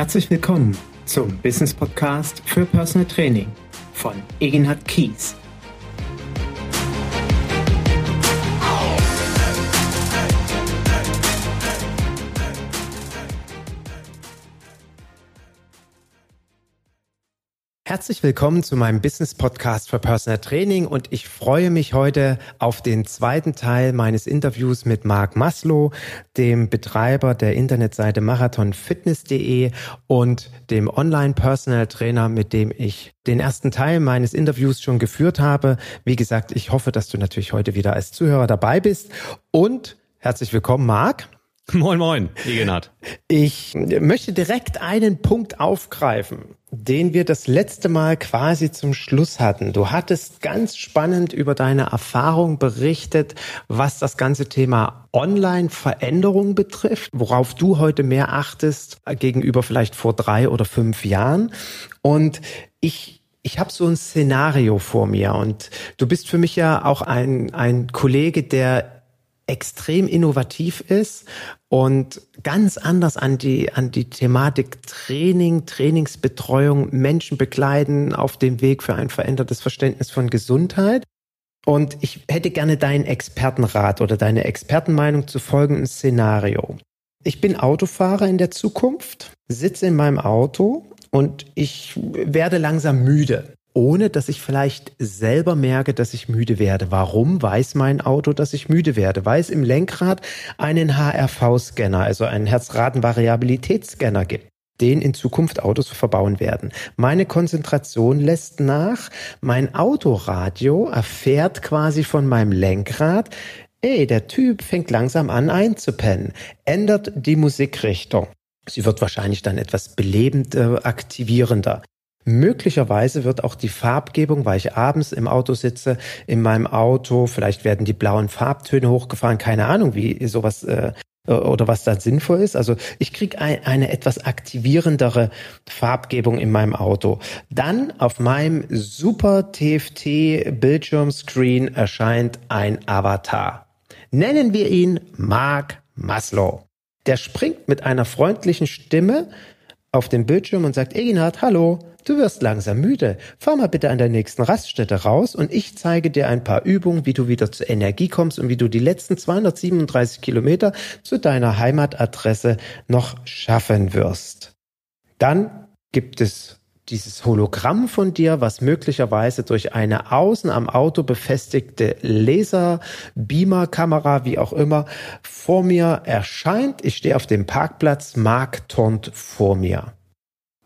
Herzlich willkommen zum Business Podcast für Personal Training von Egenhard Kies. Herzlich willkommen zu meinem Business Podcast für Personal Training und ich freue mich heute auf den zweiten Teil meines Interviews mit Marc Maslow, dem Betreiber der Internetseite marathonfitness.de und dem Online Personal Trainer, mit dem ich den ersten Teil meines Interviews schon geführt habe. Wie gesagt, ich hoffe, dass du natürlich heute wieder als Zuhörer dabei bist und herzlich willkommen, Marc. Moin, moin, Egenhard. Ich möchte direkt einen Punkt aufgreifen, den wir das letzte Mal quasi zum Schluss hatten. Du hattest ganz spannend über deine Erfahrung berichtet, was das ganze Thema Online-Veränderung betrifft, worauf du heute mehr achtest gegenüber vielleicht vor drei oder fünf Jahren. Und ich ich habe so ein Szenario vor mir und du bist für mich ja auch ein, ein Kollege, der extrem innovativ ist und ganz anders an die, an die Thematik Training, Trainingsbetreuung, Menschen begleiten auf dem Weg für ein verändertes Verständnis von Gesundheit. Und ich hätte gerne deinen Expertenrat oder deine Expertenmeinung zu folgendem Szenario. Ich bin Autofahrer in der Zukunft, sitze in meinem Auto und ich werde langsam müde ohne dass ich vielleicht selber merke, dass ich müde werde. Warum weiß mein Auto, dass ich müde werde? Weil es im Lenkrad einen HRV-Scanner, also einen Herzratenvariabilitätsscanner gibt den in Zukunft Autos verbauen werden. Meine Konzentration lässt nach, mein Autoradio erfährt quasi von meinem Lenkrad, ey, der Typ fängt langsam an einzupennen, ändert die Musikrichtung. Sie wird wahrscheinlich dann etwas belebend äh, aktivierender. Möglicherweise wird auch die Farbgebung, weil ich abends im Auto sitze, in meinem Auto, vielleicht werden die blauen Farbtöne hochgefahren, keine Ahnung, wie sowas äh, oder was da sinnvoll ist. Also ich kriege ein, eine etwas aktivierendere Farbgebung in meinem Auto. Dann auf meinem super TFT Bildschirmscreen erscheint ein Avatar. Nennen wir ihn Mark Maslow. Der springt mit einer freundlichen Stimme auf den Bildschirm und sagt, Eginhard, hallo, Du wirst langsam müde. Fahr mal bitte an der nächsten Raststätte raus und ich zeige dir ein paar Übungen, wie du wieder zur Energie kommst und wie du die letzten 237 Kilometer zu deiner Heimatadresse noch schaffen wirst. Dann gibt es dieses Hologramm von dir, was möglicherweise durch eine außen am Auto befestigte Laser, Beamer, Kamera, wie auch immer, vor mir erscheint. Ich stehe auf dem Parkplatz, Mark turnt vor mir.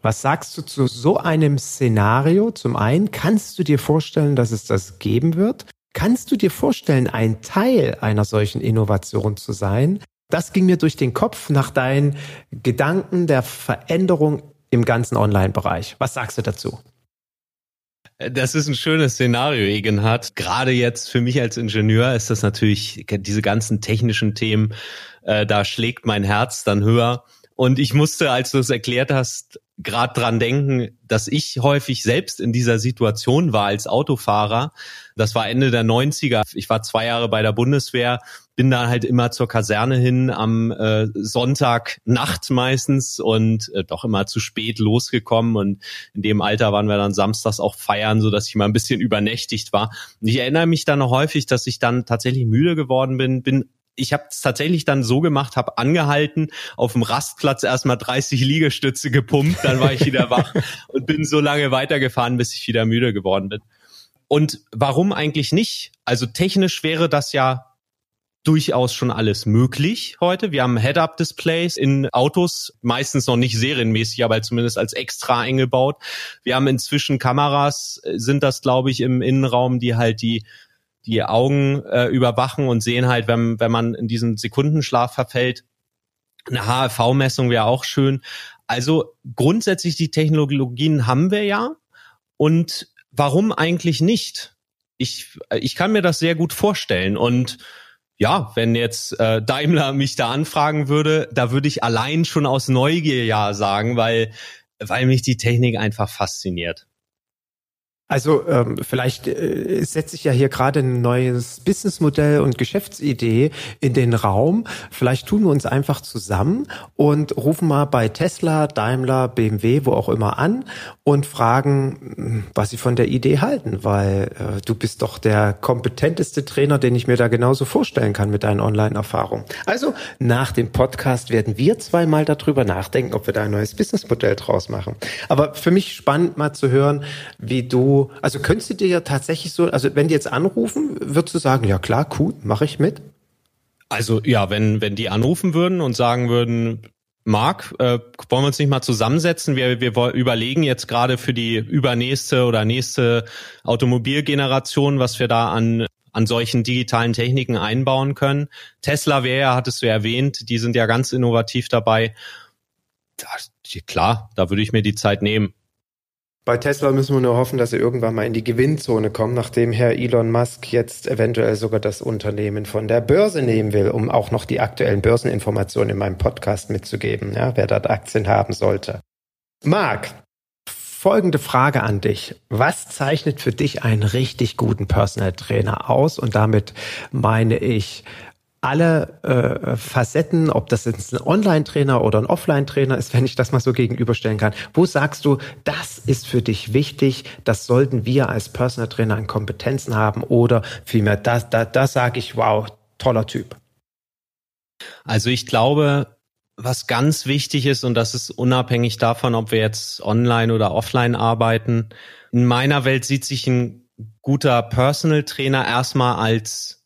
Was sagst du zu so einem Szenario? Zum einen, kannst du dir vorstellen, dass es das geben wird? Kannst du dir vorstellen, ein Teil einer solchen Innovation zu sein? Das ging mir durch den Kopf nach deinen Gedanken der Veränderung im ganzen Online-Bereich. Was sagst du dazu? Das ist ein schönes Szenario, Egenhard. Gerade jetzt für mich als Ingenieur ist das natürlich diese ganzen technischen Themen, äh, da schlägt mein Herz dann höher. Und ich musste, als du es erklärt hast, gerade dran denken, dass ich häufig selbst in dieser Situation war als Autofahrer. Das war Ende der 90er. Ich war zwei Jahre bei der Bundeswehr, bin dann halt immer zur Kaserne hin am äh, Sonntag Nacht meistens und äh, doch immer zu spät losgekommen und in dem Alter waren wir dann samstags auch feiern, so dass ich mal ein bisschen übernächtigt war. Und ich erinnere mich dann noch häufig, dass ich dann tatsächlich müde geworden bin, bin ich habe es tatsächlich dann so gemacht, habe angehalten, auf dem Rastplatz erstmal 30 Liegestütze gepumpt, dann war ich wieder wach und bin so lange weitergefahren, bis ich wieder müde geworden bin. Und warum eigentlich nicht? Also technisch wäre das ja durchaus schon alles möglich heute. Wir haben Head-Up-Displays in Autos, meistens noch nicht serienmäßig, aber zumindest als extra eingebaut. Wir haben inzwischen Kameras, sind das, glaube ich, im Innenraum, die halt die die Augen äh, überwachen und sehen halt, wenn, wenn man in diesen Sekundenschlaf verfällt. Eine HRV-Messung wäre auch schön. Also grundsätzlich die Technologien haben wir ja. Und warum eigentlich nicht? Ich, ich kann mir das sehr gut vorstellen. Und ja, wenn jetzt äh, Daimler mich da anfragen würde, da würde ich allein schon aus Neugier ja sagen, weil, weil mich die Technik einfach fasziniert. Also ähm, vielleicht äh, setze ich ja hier gerade ein neues Businessmodell und Geschäftsidee in den Raum. Vielleicht tun wir uns einfach zusammen und rufen mal bei Tesla, Daimler, BMW, wo auch immer an und fragen, hm, was sie von der Idee halten, weil äh, du bist doch der kompetenteste Trainer, den ich mir da genauso vorstellen kann mit deinen Online-Erfahrungen. Also nach dem Podcast werden wir zweimal darüber nachdenken, ob wir da ein neues Businessmodell draus machen. Aber für mich spannend mal zu hören, wie du also könntest du dir ja tatsächlich so, also wenn die jetzt anrufen, würdest du sagen, ja klar, cool, mache ich mit? Also ja, wenn, wenn die anrufen würden und sagen würden, Marc, äh, wollen wir uns nicht mal zusammensetzen? Wir, wir überlegen jetzt gerade für die übernächste oder nächste Automobilgeneration, was wir da an, an solchen digitalen Techniken einbauen können. Tesla wäre ja, hattest du erwähnt, die sind ja ganz innovativ dabei. Da, klar, da würde ich mir die Zeit nehmen. Bei Tesla müssen wir nur hoffen, dass sie irgendwann mal in die Gewinnzone kommen, nachdem Herr Elon Musk jetzt eventuell sogar das Unternehmen von der Börse nehmen will, um auch noch die aktuellen Börseninformationen in meinem Podcast mitzugeben, ja, wer dort Aktien haben sollte. Marc, folgende Frage an dich. Was zeichnet für dich einen richtig guten Personal Trainer aus? Und damit meine ich alle äh, Facetten, ob das jetzt ein Online-Trainer oder ein Offline-Trainer ist, wenn ich das mal so gegenüberstellen kann. Wo sagst du, das ist für dich wichtig, das sollten wir als Personal Trainer an Kompetenzen haben oder vielmehr, das, da, da sage ich, wow, toller Typ. Also ich glaube, was ganz wichtig ist, und das ist unabhängig davon, ob wir jetzt online oder offline arbeiten, in meiner Welt sieht sich ein guter Personal Trainer erstmal als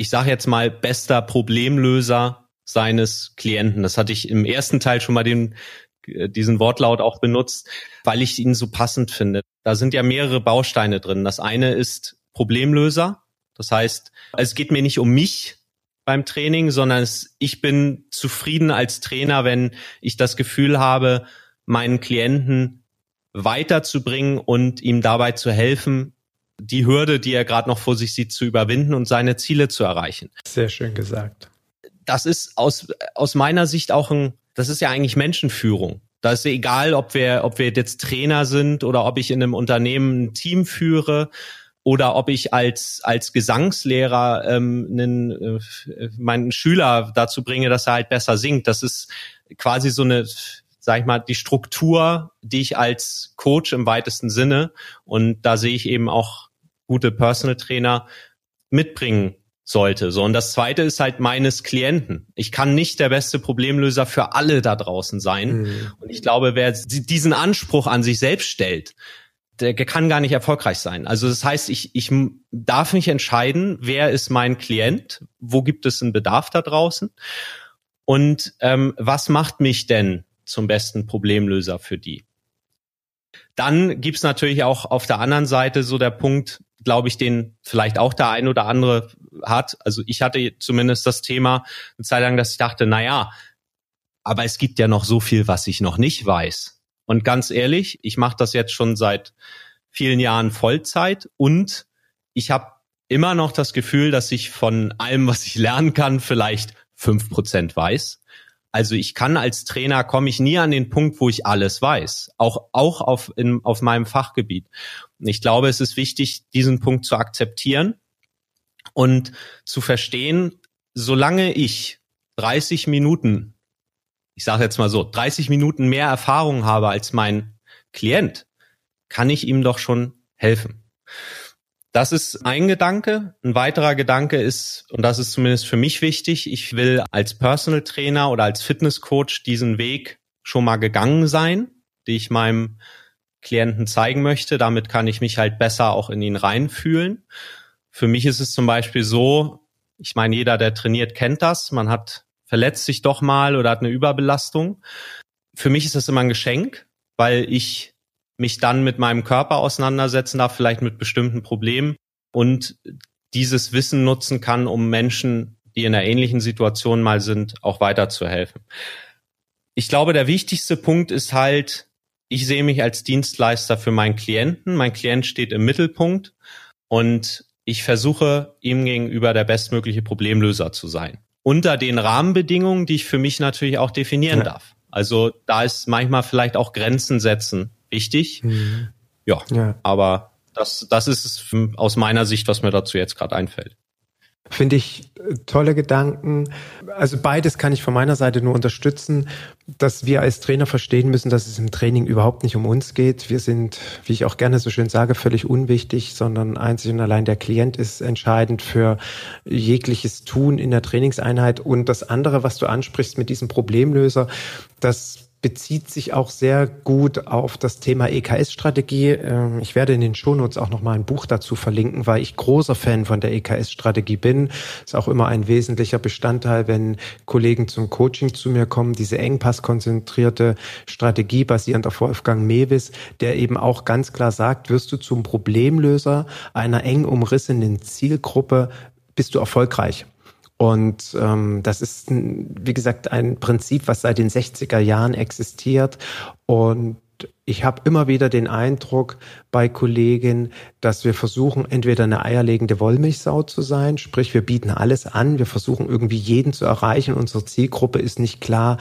ich sage jetzt mal, bester Problemlöser seines Klienten. Das hatte ich im ersten Teil schon mal den, äh, diesen Wortlaut auch benutzt, weil ich ihn so passend finde. Da sind ja mehrere Bausteine drin. Das eine ist Problemlöser. Das heißt, es geht mir nicht um mich beim Training, sondern es, ich bin zufrieden als Trainer, wenn ich das Gefühl habe, meinen Klienten weiterzubringen und ihm dabei zu helfen, die Hürde, die er gerade noch vor sich sieht, zu überwinden und seine Ziele zu erreichen. Sehr schön gesagt. Das ist aus, aus meiner Sicht auch ein, das ist ja eigentlich Menschenführung. Da ist egal, ob wir, ob wir jetzt Trainer sind oder ob ich in einem Unternehmen ein Team führe oder ob ich als als Gesangslehrer ähm, einen, äh, meinen Schüler dazu bringe, dass er halt besser singt. Das ist quasi so eine sag ich mal, die Struktur, die ich als Coach im weitesten Sinne und da sehe ich eben auch gute Personal Trainer mitbringen sollte. So und das zweite ist halt meines Klienten. Ich kann nicht der beste Problemlöser für alle da draußen sein mhm. und ich glaube, wer diesen Anspruch an sich selbst stellt, der kann gar nicht erfolgreich sein. Also das heißt, ich, ich darf mich entscheiden, wer ist mein Klient, wo gibt es einen Bedarf da draußen und ähm, was macht mich denn zum besten Problemlöser für die. Dann gibt's natürlich auch auf der anderen Seite so der Punkt, glaube ich, den vielleicht auch der ein oder andere hat. Also ich hatte zumindest das Thema eine Zeit lang, dass ich dachte, na ja, aber es gibt ja noch so viel, was ich noch nicht weiß. Und ganz ehrlich, ich mache das jetzt schon seit vielen Jahren Vollzeit und ich habe immer noch das Gefühl, dass ich von allem, was ich lernen kann, vielleicht fünf Prozent weiß. Also ich kann als Trainer komme ich nie an den Punkt, wo ich alles weiß, auch auch auf in, auf meinem Fachgebiet. Und ich glaube, es ist wichtig, diesen Punkt zu akzeptieren und zu verstehen, solange ich 30 Minuten, ich sage jetzt mal so, 30 Minuten mehr Erfahrung habe als mein Klient, kann ich ihm doch schon helfen. Das ist ein Gedanke. Ein weiterer Gedanke ist, und das ist zumindest für mich wichtig, ich will als Personal Trainer oder als Fitness Coach diesen Weg schon mal gegangen sein, die ich meinem Klienten zeigen möchte. Damit kann ich mich halt besser auch in ihn reinfühlen. Für mich ist es zum Beispiel so, ich meine, jeder, der trainiert, kennt das. Man hat verletzt sich doch mal oder hat eine Überbelastung. Für mich ist das immer ein Geschenk, weil ich mich dann mit meinem Körper auseinandersetzen darf, vielleicht mit bestimmten Problemen und dieses Wissen nutzen kann, um Menschen, die in einer ähnlichen Situation mal sind, auch weiterzuhelfen. Ich glaube, der wichtigste Punkt ist halt, ich sehe mich als Dienstleister für meinen Klienten. Mein Klient steht im Mittelpunkt und ich versuche, ihm gegenüber der bestmögliche Problemlöser zu sein. Unter den Rahmenbedingungen, die ich für mich natürlich auch definieren ja. darf. Also da ist manchmal vielleicht auch Grenzen setzen wichtig. Mhm. ja, ja. aber das, das ist es aus meiner Sicht, was mir dazu jetzt gerade einfällt. Finde ich äh, tolle Gedanken. Also beides kann ich von meiner Seite nur unterstützen, dass wir als Trainer verstehen müssen, dass es im Training überhaupt nicht um uns geht. Wir sind, wie ich auch gerne so schön sage, völlig unwichtig, sondern einzig und allein der Klient ist entscheidend für jegliches Tun in der Trainingseinheit. Und das andere, was du ansprichst mit diesem Problemlöser, das bezieht sich auch sehr gut auf das Thema EKS-Strategie. Ähm, ich werde in den Shownotes auch noch mal ein Buch dazu verlinken, weil ich großer Fan von der EKS-Strategie bin. Ist auch immer ein wesentlicher Bestandteil, wenn Kollegen zum Coaching zu mir kommen. Diese engpasskonzentrierte Strategie basierend auf Wolfgang Mewis, der eben auch ganz klar sagt, wirst du zum Problemlöser einer eng umrissenen Zielgruppe, bist du erfolgreich. Und ähm, das ist, wie gesagt, ein Prinzip, was seit den 60er Jahren existiert. Und ich habe immer wieder den Eindruck bei Kollegen, dass wir versuchen, entweder eine eierlegende Wollmilchsau zu sein, sprich wir bieten alles an, wir versuchen irgendwie jeden zu erreichen, unsere Zielgruppe ist nicht klar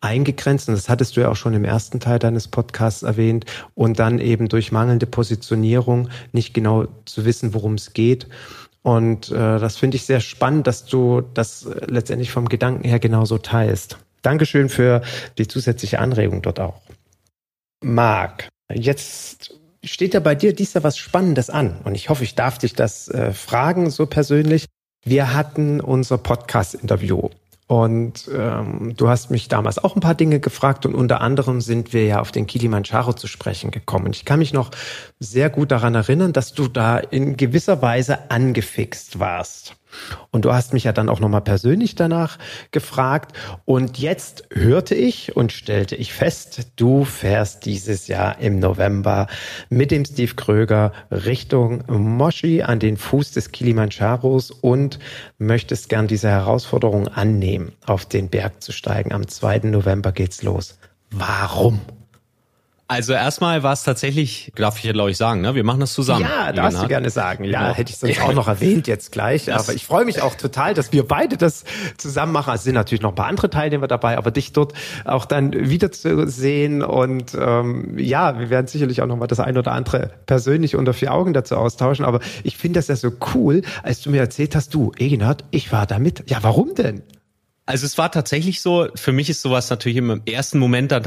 eingegrenzt und das hattest du ja auch schon im ersten Teil deines Podcasts erwähnt und dann eben durch mangelnde Positionierung nicht genau zu wissen, worum es geht. Und äh, das finde ich sehr spannend, dass du das äh, letztendlich vom Gedanken her genauso teilst. Dankeschön für die zusätzliche Anregung dort auch. Marc, jetzt steht ja bei dir dies Jahr was Spannendes an und ich hoffe, ich darf dich das äh, fragen so persönlich. Wir hatten unser Podcast-Interview und ähm, du hast mich damals auch ein paar Dinge gefragt und unter anderem sind wir ja auf den Kilimanjaro zu sprechen gekommen. Ich kann mich noch sehr gut daran erinnern, dass du da in gewisser Weise angefixt warst. Und du hast mich ja dann auch nochmal persönlich danach gefragt. Und jetzt hörte ich und stellte ich fest, du fährst dieses Jahr im November mit dem Steve Kröger Richtung Moshi an den Fuß des Kilimanjaros und möchtest gern diese Herausforderung annehmen, auf den Berg zu steigen. Am 2. November geht's los. Warum? Also erstmal war es tatsächlich, darf ich ja glaube ich sagen, ne? Wir machen das zusammen. Ja, darfst du gerne sagen. Ja, genau. hätte ich sonst auch noch erwähnt jetzt gleich. Das aber ich freue mich auch total, dass wir beide das zusammen machen. Also sind natürlich noch ein paar andere Teilnehmer dabei, aber dich dort auch dann wieder zu sehen und ähm, ja, wir werden sicherlich auch noch mal das ein oder andere persönlich unter vier Augen dazu austauschen. Aber ich finde das ja so cool, als du mir erzählt hast, du, Egenhard, ich war da mit. Ja, warum denn? Also es war tatsächlich so, für mich ist sowas natürlich im ersten Moment dann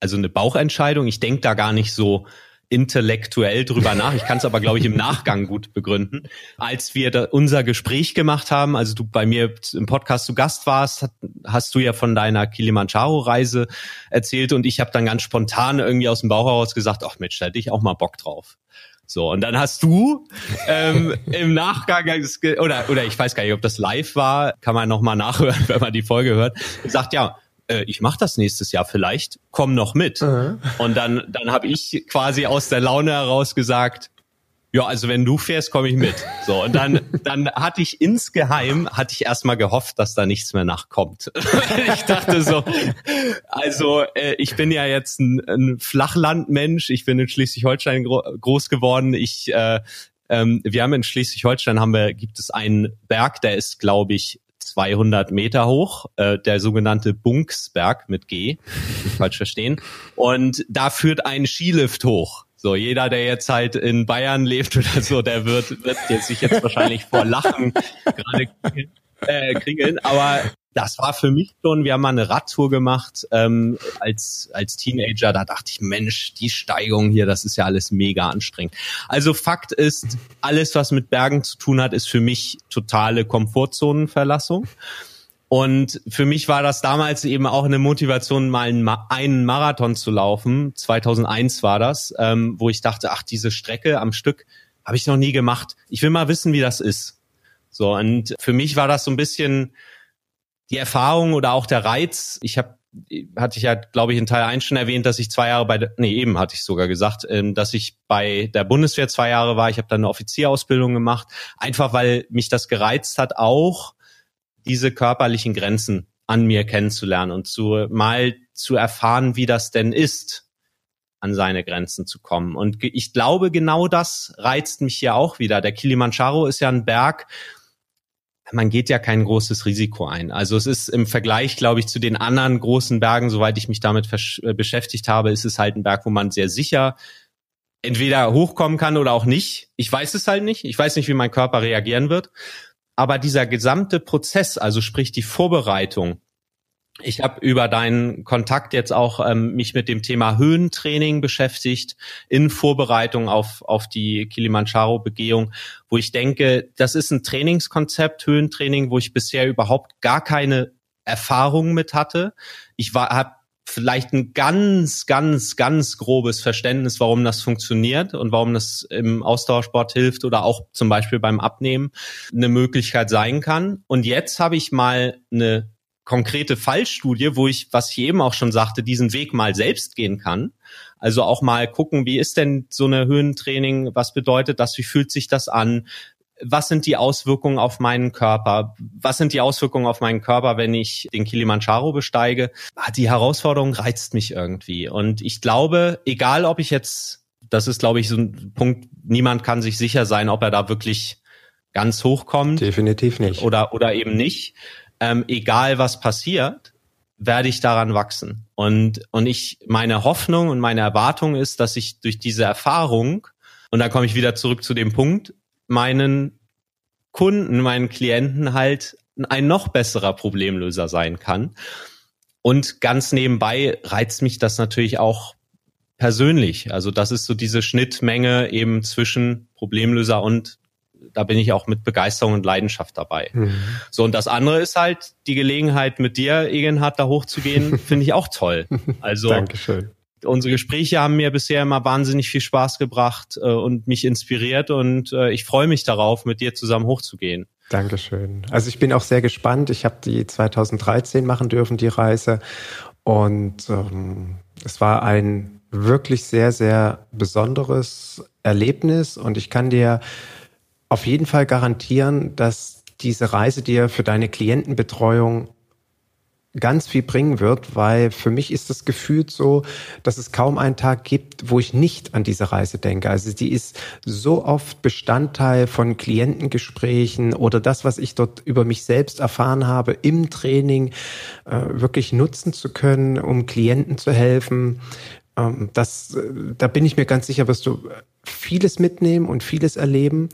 also eine Bauchentscheidung. Ich denke da gar nicht so intellektuell drüber nach. Ich kann es aber, glaube ich, im Nachgang gut begründen. Als wir unser Gespräch gemacht haben, also du bei mir im Podcast zu Gast warst, hast du ja von deiner Kilimanjaro-Reise erzählt und ich habe dann ganz spontan irgendwie aus dem Bauch heraus gesagt, ach Mensch, da hätte ich auch mal Bock drauf. So, und dann hast du ähm, im Nachgang, oder, oder ich weiß gar nicht, ob das live war, kann man nochmal nachhören, wenn man die Folge hört, gesagt, ja, äh, ich mache das nächstes Jahr vielleicht, komm noch mit. Mhm. Und dann, dann habe ich quasi aus der Laune heraus gesagt, ja, also wenn du fährst, komme ich mit. So und dann dann hatte ich insgeheim hatte ich erstmal gehofft, dass da nichts mehr nachkommt. ich dachte so, also äh, ich bin ja jetzt ein, ein Flachlandmensch, ich bin in Schleswig-Holstein gro groß geworden. Ich äh, ähm, wir haben in Schleswig-Holstein haben wir gibt es einen Berg, der ist glaube ich 200 Meter hoch, äh, der sogenannte Bunksberg mit G, nicht falsch verstehen. Und da führt ein Skilift hoch. So, jeder, der jetzt halt in Bayern lebt oder so, der wird, wird jetzt sich jetzt wahrscheinlich vor Lachen gerade äh, kringeln. Aber das war für mich schon, wir haben mal eine Radtour gemacht ähm, als, als Teenager, da dachte ich, Mensch, die Steigung hier, das ist ja alles mega anstrengend. Also Fakt ist, alles, was mit Bergen zu tun hat, ist für mich totale Komfortzonenverlassung. Und für mich war das damals eben auch eine Motivation, mal einen, Marathon zu laufen. 2001 war das, ähm, wo ich dachte, ach, diese Strecke am Stück habe ich noch nie gemacht. Ich will mal wissen, wie das ist. So, und für mich war das so ein bisschen die Erfahrung oder auch der Reiz, ich habe hatte ich ja, glaube ich, in Teil 1 schon erwähnt, dass ich zwei Jahre bei der, nee, eben hatte ich sogar gesagt, ähm, dass ich bei der Bundeswehr zwei Jahre war. Ich habe dann eine Offizierausbildung gemacht, einfach weil mich das gereizt hat, auch diese körperlichen Grenzen an mir kennenzulernen und zu mal zu erfahren, wie das denn ist, an seine Grenzen zu kommen. Und ich glaube, genau das reizt mich hier auch wieder. Der Kilimanjaro ist ja ein Berg, man geht ja kein großes Risiko ein. Also es ist im Vergleich, glaube ich, zu den anderen großen Bergen, soweit ich mich damit äh, beschäftigt habe, ist es halt ein Berg, wo man sehr sicher entweder hochkommen kann oder auch nicht. Ich weiß es halt nicht. Ich weiß nicht, wie mein Körper reagieren wird. Aber dieser gesamte Prozess, also sprich die Vorbereitung, ich habe über deinen Kontakt jetzt auch ähm, mich mit dem Thema Höhentraining beschäftigt in Vorbereitung auf, auf die Kilimanjaro-Begehung, wo ich denke, das ist ein Trainingskonzept, Höhentraining, wo ich bisher überhaupt gar keine Erfahrung mit hatte. Ich war, habe vielleicht ein ganz, ganz, ganz grobes Verständnis, warum das funktioniert und warum das im Ausdauersport hilft oder auch zum Beispiel beim Abnehmen eine Möglichkeit sein kann. Und jetzt habe ich mal eine konkrete Fallstudie, wo ich, was ich eben auch schon sagte, diesen Weg mal selbst gehen kann. Also auch mal gucken, wie ist denn so eine Höhentraining, was bedeutet das, wie fühlt sich das an, was sind die Auswirkungen auf meinen Körper? Was sind die Auswirkungen auf meinen Körper, wenn ich den Kilimanjaro besteige? Ah, die Herausforderung reizt mich irgendwie. Und ich glaube, egal ob ich jetzt, das ist, glaube ich, so ein Punkt, niemand kann sich sicher sein, ob er da wirklich ganz hoch kommt. Definitiv nicht. Oder, oder eben nicht ähm, egal was passiert, werde ich daran wachsen. Und, und ich, meine Hoffnung und meine Erwartung ist, dass ich durch diese Erfahrung, und da komme ich wieder zurück zu dem Punkt, meinen Kunden, meinen Klienten halt ein noch besserer Problemlöser sein kann. Und ganz nebenbei reizt mich das natürlich auch persönlich. Also das ist so diese Schnittmenge eben zwischen Problemlöser und da bin ich auch mit Begeisterung und Leidenschaft dabei. Mhm. So, und das andere ist halt die Gelegenheit, mit dir, Egenhard, da hochzugehen, finde ich auch toll. Also, Dankeschön. unsere Gespräche haben mir bisher immer wahnsinnig viel Spaß gebracht äh, und mich inspiriert und äh, ich freue mich darauf, mit dir zusammen hochzugehen. Dankeschön. Also ich bin auch sehr gespannt. Ich habe die 2013 machen dürfen, die Reise. Und ähm, es war ein wirklich sehr, sehr besonderes Erlebnis. Und ich kann dir auf jeden Fall garantieren, dass diese Reise dir für deine Klientenbetreuung ganz viel bringen wird, weil für mich ist das gefühlt so, dass es kaum einen Tag gibt, wo ich nicht an diese Reise denke. Also die ist so oft Bestandteil von Klientengesprächen oder das, was ich dort über mich selbst erfahren habe im Training, äh, wirklich nutzen zu können, um Klienten zu helfen. Ähm, das, äh, da bin ich mir ganz sicher, wirst du vieles mitnehmen und vieles erleben.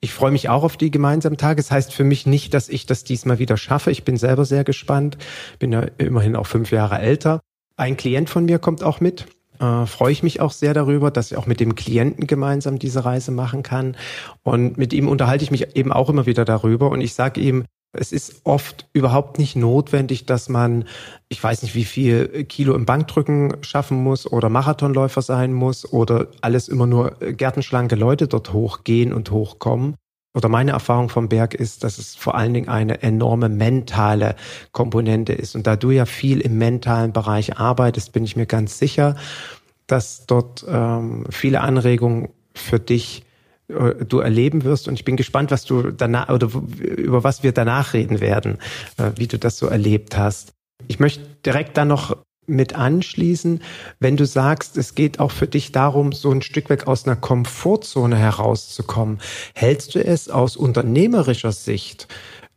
Ich freue mich auch auf die gemeinsamen Tage. Es das heißt für mich nicht, dass ich das diesmal wieder schaffe. Ich bin selber sehr gespannt. Bin ja immerhin auch fünf Jahre älter. Ein Klient von mir kommt auch mit. Äh, freue ich mich auch sehr darüber, dass ich auch mit dem Klienten gemeinsam diese Reise machen kann. Und mit ihm unterhalte ich mich eben auch immer wieder darüber. Und ich sage ihm, es ist oft überhaupt nicht notwendig, dass man, ich weiß nicht, wie viel Kilo im Bankdrücken schaffen muss oder Marathonläufer sein muss oder alles immer nur gärtenschlanke Leute dort hochgehen und hochkommen. Oder meine Erfahrung vom Berg ist, dass es vor allen Dingen eine enorme mentale Komponente ist. Und da du ja viel im mentalen Bereich arbeitest, bin ich mir ganz sicher, dass dort ähm, viele Anregungen für dich äh, du erleben wirst. Und ich bin gespannt, was du danach oder über was wir danach reden werden, äh, wie du das so erlebt hast. Ich möchte direkt dann noch mit anschließen, wenn du sagst, es geht auch für dich darum, so ein Stück weg aus einer Komfortzone herauszukommen. Hältst du es aus unternehmerischer Sicht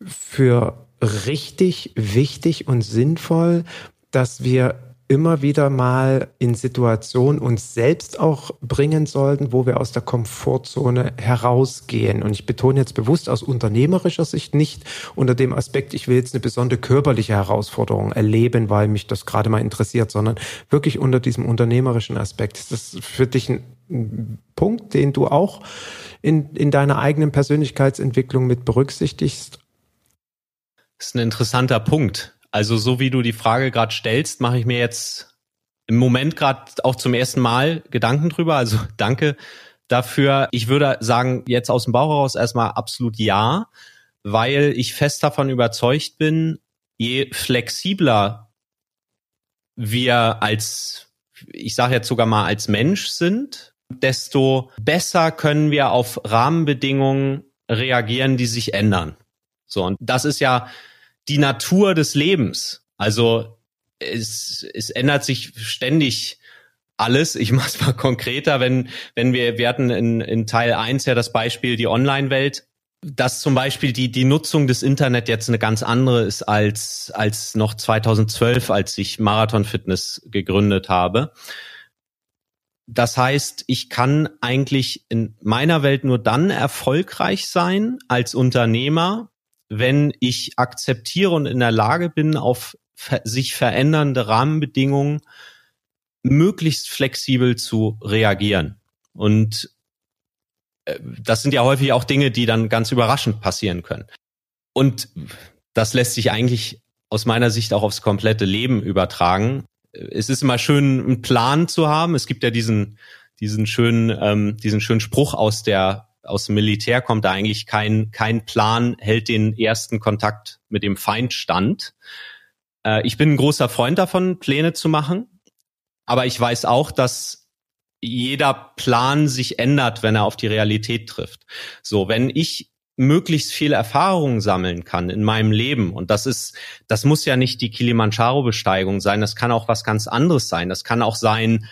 für richtig, wichtig und sinnvoll, dass wir immer wieder mal in Situationen uns selbst auch bringen sollten, wo wir aus der Komfortzone herausgehen. Und ich betone jetzt bewusst aus unternehmerischer Sicht nicht unter dem Aspekt, ich will jetzt eine besondere körperliche Herausforderung erleben, weil mich das gerade mal interessiert, sondern wirklich unter diesem unternehmerischen Aspekt. Ist das für dich ein Punkt, den du auch in, in deiner eigenen Persönlichkeitsentwicklung mit berücksichtigst? Das ist ein interessanter Punkt. Also so wie du die Frage gerade stellst, mache ich mir jetzt im Moment gerade auch zum ersten Mal Gedanken drüber. Also danke dafür. Ich würde sagen, jetzt aus dem Bauch heraus erstmal absolut ja, weil ich fest davon überzeugt bin, je flexibler wir als, ich sage jetzt sogar mal als Mensch sind, desto besser können wir auf Rahmenbedingungen reagieren, die sich ändern. So, und das ist ja die Natur des Lebens. Also es, es ändert sich ständig alles. Ich mache es mal konkreter, wenn, wenn wir, wir hatten in, in Teil eins ja das Beispiel die Online-Welt, dass zum Beispiel die, die Nutzung des Internet jetzt eine ganz andere ist als, als noch 2012, als ich Marathon Fitness gegründet habe. Das heißt, ich kann eigentlich in meiner Welt nur dann erfolgreich sein als Unternehmer, wenn ich akzeptiere und in der Lage bin, auf sich verändernde Rahmenbedingungen möglichst flexibel zu reagieren. Und äh, das sind ja häufig auch Dinge, die dann ganz überraschend passieren können. Und das lässt sich eigentlich aus meiner Sicht auch aufs komplette Leben übertragen. Es ist immer schön, einen Plan zu haben. Es gibt ja diesen, diesen schönen, ähm, diesen schönen Spruch aus der aus dem Militär kommt da eigentlich kein kein Plan hält den ersten Kontakt mit dem Feind stand. Äh, ich bin ein großer Freund davon, Pläne zu machen, aber ich weiß auch, dass jeder Plan sich ändert, wenn er auf die Realität trifft. So, wenn ich möglichst viel Erfahrung sammeln kann in meinem Leben. Und das ist, das muss ja nicht die Kilimanjaro-Besteigung sein. Das kann auch was ganz anderes sein. Das kann auch sein,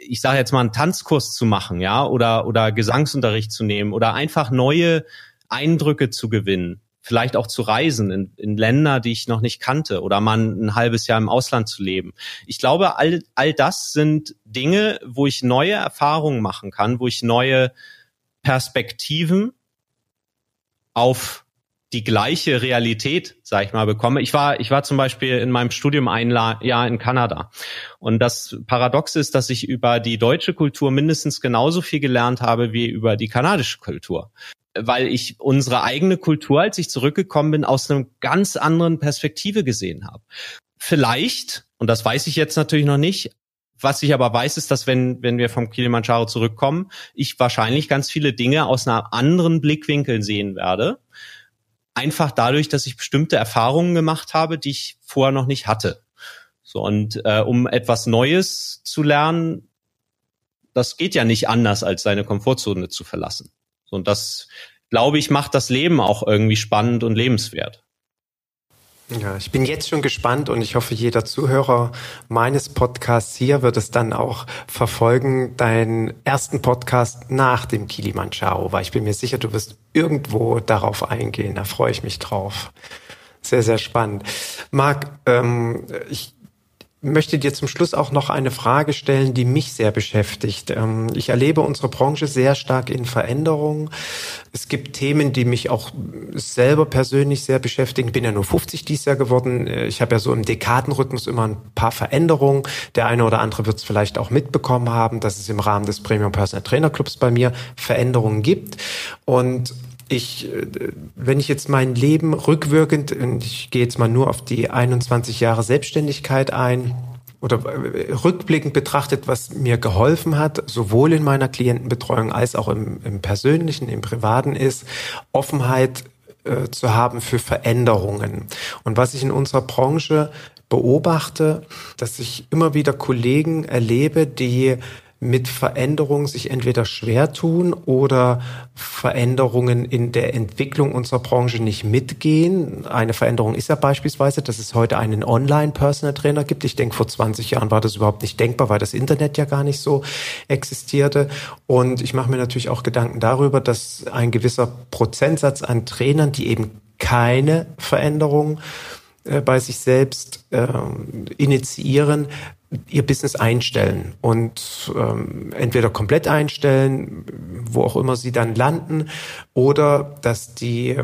ich sage jetzt mal einen Tanzkurs zu machen, ja, oder oder Gesangsunterricht zu nehmen oder einfach neue Eindrücke zu gewinnen vielleicht auch zu reisen in, in Länder, die ich noch nicht kannte oder mal ein halbes Jahr im Ausland zu leben. Ich glaube, all, all das sind Dinge, wo ich neue Erfahrungen machen kann, wo ich neue Perspektiven auf die gleiche Realität, sag ich mal, bekomme. Ich war, ich war zum Beispiel in meinem Studium ein Jahr in Kanada. Und das Paradox ist, dass ich über die deutsche Kultur mindestens genauso viel gelernt habe wie über die kanadische Kultur weil ich unsere eigene Kultur, als ich zurückgekommen bin, aus einer ganz anderen Perspektive gesehen habe. Vielleicht, und das weiß ich jetzt natürlich noch nicht, was ich aber weiß, ist, dass wenn, wenn wir vom Kilimanjaro zurückkommen, ich wahrscheinlich ganz viele Dinge aus einem anderen Blickwinkel sehen werde. Einfach dadurch, dass ich bestimmte Erfahrungen gemacht habe, die ich vorher noch nicht hatte. So, und äh, um etwas Neues zu lernen, das geht ja nicht anders, als seine Komfortzone zu verlassen. Und das, glaube ich, macht das Leben auch irgendwie spannend und lebenswert. Ja, ich bin jetzt schon gespannt und ich hoffe, jeder Zuhörer meines Podcasts hier wird es dann auch verfolgen, deinen ersten Podcast nach dem Kilimanjaro, weil ich bin mir sicher, du wirst irgendwo darauf eingehen. Da freue ich mich drauf. Sehr, sehr spannend. Marc, ähm, ich möchte dir zum Schluss auch noch eine Frage stellen, die mich sehr beschäftigt. Ähm, ich erlebe unsere Branche sehr stark in Veränderung. Es gibt Themen, die mich auch selber persönlich sehr beschäftigen. Bin ja nur 50 dieses Jahr geworden. Ich habe ja so im Dekadenrhythmus immer ein paar Veränderungen. Der eine oder andere wird es vielleicht auch mitbekommen haben, dass es im Rahmen des Premium Personal Trainer Clubs bei mir Veränderungen gibt. Und ich, äh, wenn ich jetzt mein Leben rückwirkend, und ich gehe jetzt mal nur auf die 21 Jahre Selbstständigkeit ein, oder äh, rückblickend betrachtet, was mir geholfen hat, sowohl in meiner Klientenbetreuung als auch im, im persönlichen, im privaten, ist Offenheit äh, zu haben für Veränderungen. Und was ich in unserer Branche beobachte, dass ich immer wieder Kollegen erlebe, die mit Veränderungen sich entweder schwer tun oder Veränderungen in der Entwicklung unserer Branche nicht mitgehen. Eine Veränderung ist ja beispielsweise, dass es heute einen Online-Personal Trainer gibt. Ich denke, vor 20 Jahren war das überhaupt nicht denkbar, weil das Internet ja gar nicht so existierte. Und ich mache mir natürlich auch Gedanken darüber, dass ein gewisser Prozentsatz an Trainern, die eben keine Veränderung äh, bei sich selbst äh, initiieren, ihr Business einstellen und ähm, entweder komplett einstellen, wo auch immer sie dann landen, oder dass die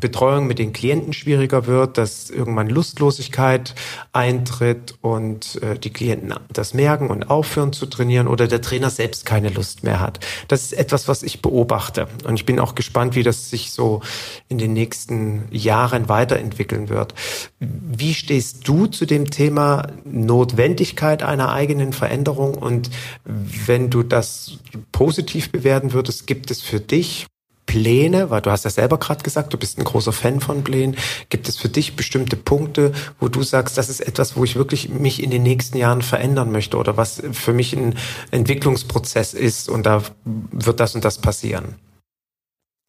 Betreuung mit den Klienten schwieriger wird, dass irgendwann Lustlosigkeit eintritt und äh, die Klienten das merken und aufhören zu trainieren oder der Trainer selbst keine Lust mehr hat. Das ist etwas, was ich beobachte und ich bin auch gespannt, wie das sich so in den nächsten Jahren weiterentwickeln wird. Wie stehst du zu dem Thema Notwendigkeit einer eigenen Veränderung und wenn du das positiv bewerten würdest, gibt es für dich Pläne, weil du hast ja selber gerade gesagt, du bist ein großer Fan von Plänen. Gibt es für dich bestimmte Punkte, wo du sagst, das ist etwas, wo ich wirklich mich in den nächsten Jahren verändern möchte oder was für mich ein Entwicklungsprozess ist und da wird das und das passieren?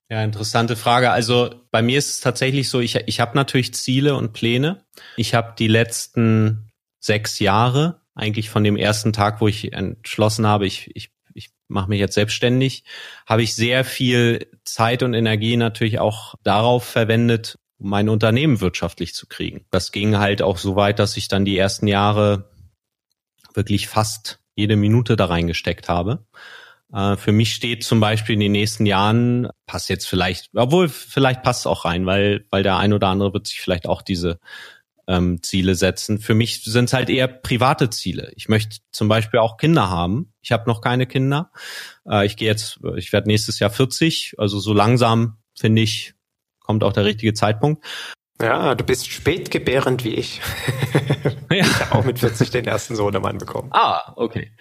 Ja, interessante Frage. Also bei mir ist es tatsächlich so, ich, ich habe natürlich Ziele und Pläne. Ich habe die letzten sechs Jahre, eigentlich von dem ersten Tag, wo ich entschlossen habe, ich, ich mache mich jetzt selbstständig, habe ich sehr viel Zeit und Energie natürlich auch darauf verwendet, um mein Unternehmen wirtschaftlich zu kriegen. Das ging halt auch so weit, dass ich dann die ersten Jahre wirklich fast jede Minute da reingesteckt habe. Äh, für mich steht zum Beispiel in den nächsten Jahren, passt jetzt vielleicht, obwohl vielleicht passt es auch rein, weil, weil der ein oder andere wird sich vielleicht auch diese ähm, Ziele setzen. Für mich sind es halt eher private Ziele. Ich möchte zum Beispiel auch Kinder haben. Ich habe noch keine Kinder. Äh, ich gehe jetzt, ich werde nächstes Jahr 40, also so langsam finde ich, kommt auch der richtige Zeitpunkt. Ja, du bist spätgebärend wie ich. ja. Ich habe auch mit 40 den ersten Sohnemann bekommen. Ah, okay.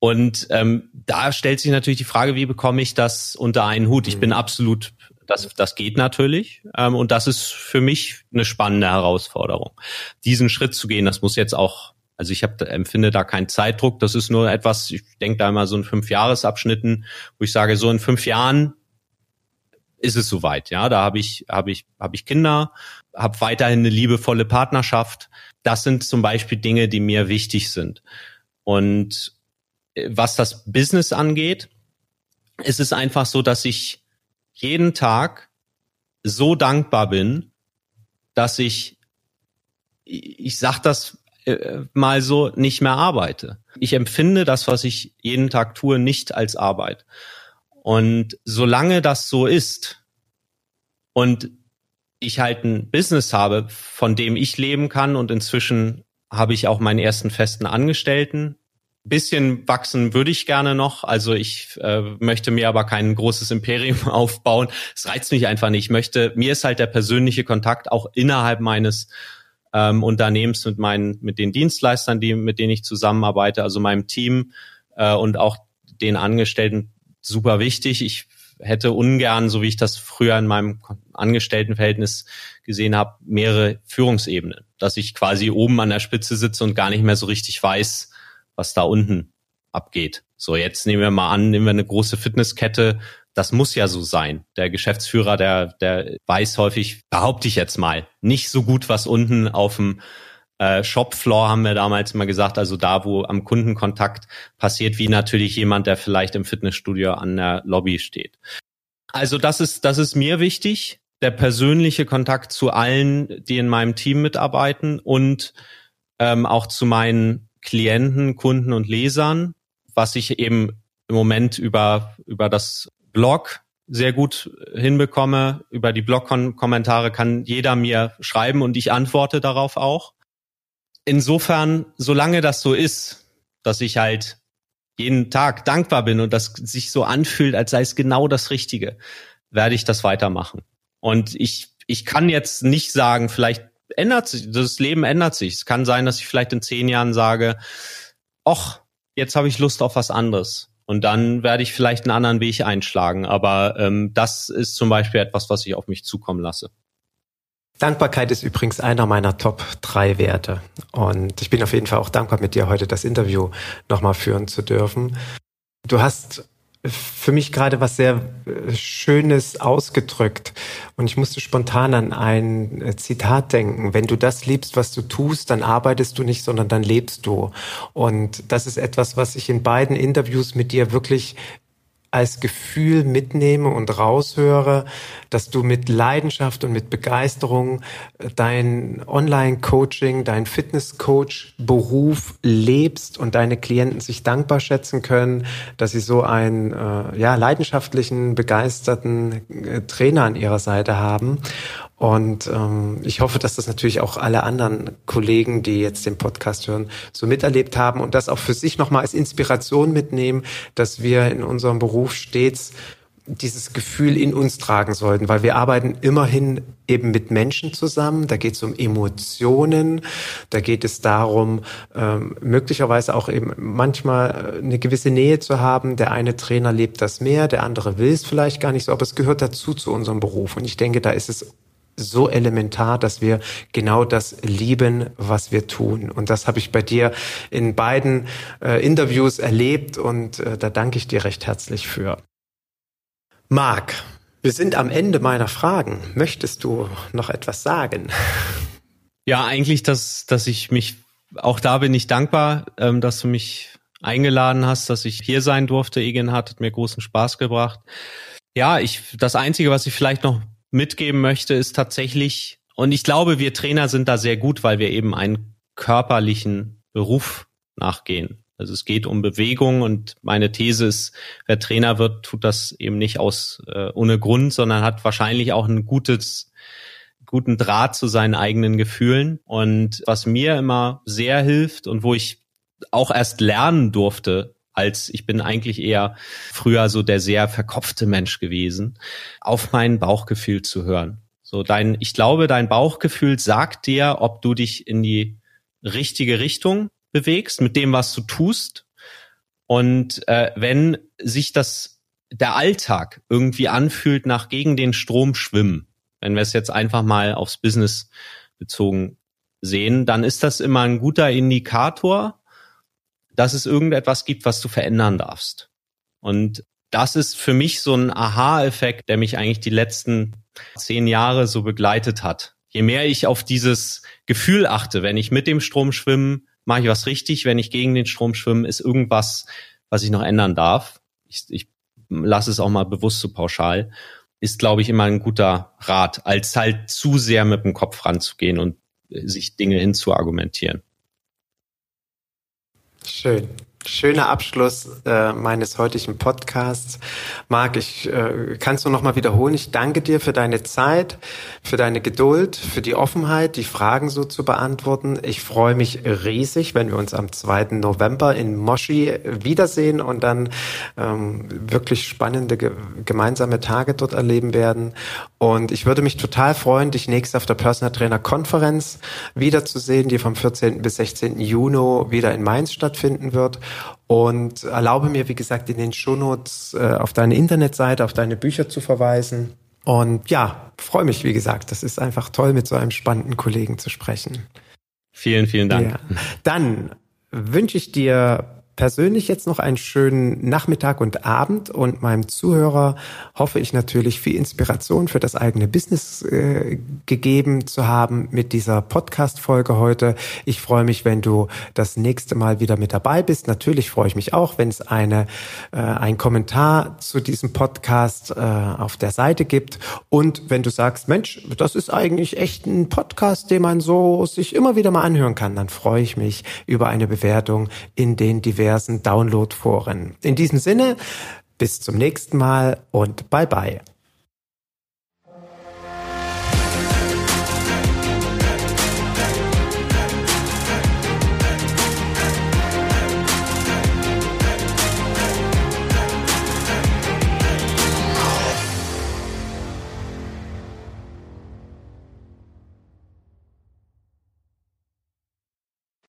Und ähm, da stellt sich natürlich die Frage, wie bekomme ich das unter einen Hut? Ich mhm. bin absolut, das, das geht natürlich. Ähm, und das ist für mich eine spannende Herausforderung. Diesen Schritt zu gehen, das muss jetzt auch, also ich hab, empfinde da keinen Zeitdruck. Das ist nur etwas, ich denke da immer so in fünf Jahresabschnitten, wo ich sage, so in fünf Jahren ist es soweit. Ja, da habe ich, habe ich, habe ich Kinder, habe weiterhin eine liebevolle Partnerschaft. Das sind zum Beispiel Dinge, die mir wichtig sind. Und äh, was das Business angeht, ist es einfach so, dass ich jeden Tag so dankbar bin, dass ich, ich sag das äh, mal so, nicht mehr arbeite. Ich empfinde das, was ich jeden Tag tue, nicht als Arbeit. Und solange das so ist und ich halt ein Business habe, von dem ich leben kann und inzwischen habe ich auch meinen ersten festen Angestellten. Bisschen wachsen würde ich gerne noch. Also ich äh, möchte mir aber kein großes Imperium aufbauen. Es reizt mich einfach nicht. Ich möchte, mir ist halt der persönliche Kontakt auch innerhalb meines ähm, Unternehmens mit meinen, mit den Dienstleistern, die, mit denen ich zusammenarbeite, also meinem Team äh, und auch den Angestellten super wichtig. Ich hätte ungern, so wie ich das früher in meinem Angestelltenverhältnis gesehen habe, mehrere Führungsebenen. Dass ich quasi oben an der Spitze sitze und gar nicht mehr so richtig weiß, was da unten abgeht. So, jetzt nehmen wir mal an, nehmen wir eine große Fitnesskette. Das muss ja so sein. Der Geschäftsführer, der, der weiß häufig, behaupte ich jetzt mal, nicht so gut, was unten auf dem äh, Shopfloor haben wir damals immer gesagt, also da, wo am Kundenkontakt passiert, wie natürlich jemand, der vielleicht im Fitnessstudio an der Lobby steht. Also das ist, das ist mir wichtig, der persönliche Kontakt zu allen, die in meinem Team mitarbeiten und ähm, auch zu meinen Klienten, Kunden und Lesern, was ich eben im Moment über, über das Blog sehr gut hinbekomme. Über die Blog-Kommentare kann jeder mir schreiben und ich antworte darauf auch insofern, solange das so ist, dass ich halt jeden Tag dankbar bin und das sich so anfühlt, als sei es genau das Richtige, werde ich das weitermachen. Und ich, ich kann jetzt nicht sagen, vielleicht ändert sich, das Leben ändert sich. Es kann sein, dass ich vielleicht in zehn Jahren sage, ach, jetzt habe ich Lust auf was anderes. Und dann werde ich vielleicht einen anderen Weg einschlagen. Aber ähm, das ist zum Beispiel etwas, was ich auf mich zukommen lasse. Dankbarkeit ist übrigens einer meiner Top drei Werte. Und ich bin auf jeden Fall auch dankbar, mit dir heute das Interview nochmal führen zu dürfen. Du hast für mich gerade was sehr äh, Schönes ausgedrückt. Und ich musste spontan an ein äh, Zitat denken. Wenn du das liebst, was du tust, dann arbeitest du nicht, sondern dann lebst du. Und das ist etwas, was ich in beiden Interviews mit dir wirklich als Gefühl mitnehme und raushöre, dass du mit Leidenschaft und mit Begeisterung äh, dein Online-Coaching, dein Fitness-Coach-Beruf lebst und deine Klienten sich dankbar schätzen können, dass sie so einen äh, ja, leidenschaftlichen, begeisterten äh, Trainer an ihrer Seite haben. Und ähm, ich hoffe, dass das natürlich auch alle anderen Kollegen, die jetzt den Podcast hören, so miterlebt haben und das auch für sich nochmal als Inspiration mitnehmen, dass wir in unserem Beruf stets dieses Gefühl in uns tragen sollten, weil wir arbeiten immerhin eben mit Menschen zusammen. Da geht es um Emotionen, da geht es darum, ähm, möglicherweise auch eben manchmal eine gewisse Nähe zu haben. Der eine Trainer lebt das mehr, der andere will es vielleicht gar nicht so, aber es gehört dazu zu unserem Beruf. Und ich denke, da ist es so elementar, dass wir genau das lieben, was wir tun. Und das habe ich bei dir in beiden äh, Interviews erlebt und äh, da danke ich dir recht herzlich für. Marc, wir sind am Ende meiner Fragen. Möchtest du noch etwas sagen? Ja, eigentlich, dass, dass ich mich, auch da bin ich dankbar, ähm, dass du mich eingeladen hast, dass ich hier sein durfte. Igen hat mir großen Spaß gebracht. Ja, ich, das Einzige, was ich vielleicht noch mitgeben möchte, ist tatsächlich, und ich glaube, wir Trainer sind da sehr gut, weil wir eben einen körperlichen Beruf nachgehen. Also es geht um Bewegung und meine These ist, wer Trainer wird, tut das eben nicht aus äh, ohne Grund, sondern hat wahrscheinlich auch ein gutes guten Draht zu seinen eigenen Gefühlen. Und was mir immer sehr hilft und wo ich auch erst lernen durfte, als ich bin eigentlich eher früher so der sehr verkopfte Mensch gewesen, auf mein Bauchgefühl zu hören. So dein, ich glaube, dein Bauchgefühl sagt dir, ob du dich in die richtige Richtung bewegst mit dem, was du tust. Und äh, wenn sich das der Alltag irgendwie anfühlt nach gegen den Strom schwimmen, wenn wir es jetzt einfach mal aufs Business bezogen sehen, dann ist das immer ein guter Indikator, dass es irgendetwas gibt, was du verändern darfst. Und das ist für mich so ein Aha-Effekt, der mich eigentlich die letzten zehn Jahre so begleitet hat. Je mehr ich auf dieses Gefühl achte, wenn ich mit dem Strom schwimme, mache ich was richtig. Wenn ich gegen den Strom schwimme, ist irgendwas, was ich noch ändern darf. Ich, ich lasse es auch mal bewusst so pauschal ist, glaube ich, immer ein guter Rat, als halt zu sehr mit dem Kopf ranzugehen und äh, sich Dinge hinzuargumentieren. Schön. Schöner Abschluss äh, meines heutigen Podcasts. Marc, ich äh, kannst du noch mal wiederholen. Ich danke dir für deine Zeit, für deine Geduld, für die Offenheit, die Fragen so zu beantworten. Ich freue mich riesig, wenn wir uns am 2. November in Moshi wiedersehen und dann ähm, wirklich spannende ge gemeinsame Tage dort erleben werden. Und ich würde mich total freuen, dich nächst auf der Personal Trainer Konferenz wiederzusehen, die vom 14. bis 16. Juni wieder in Mainz stattfinden wird und erlaube mir, wie gesagt, in den Shownotes äh, auf deine Internetseite, auf deine Bücher zu verweisen. Und ja, freue mich, wie gesagt, das ist einfach toll, mit so einem spannenden Kollegen zu sprechen. Vielen, vielen Dank. Ja. Dann wünsche ich dir persönlich jetzt noch einen schönen Nachmittag und Abend und meinem Zuhörer hoffe ich natürlich viel Inspiration für das eigene Business äh, gegeben zu haben mit dieser Podcast-Folge heute. Ich freue mich, wenn du das nächste Mal wieder mit dabei bist. Natürlich freue ich mich auch, wenn es eine, äh, ein Kommentar zu diesem Podcast äh, auf der Seite gibt und wenn du sagst, Mensch, das ist eigentlich echt ein Podcast, den man so sich immer wieder mal anhören kann, dann freue ich mich über eine Bewertung in den diversen diversen Download-Foren. In diesem Sinne, bis zum nächsten Mal und bye bye.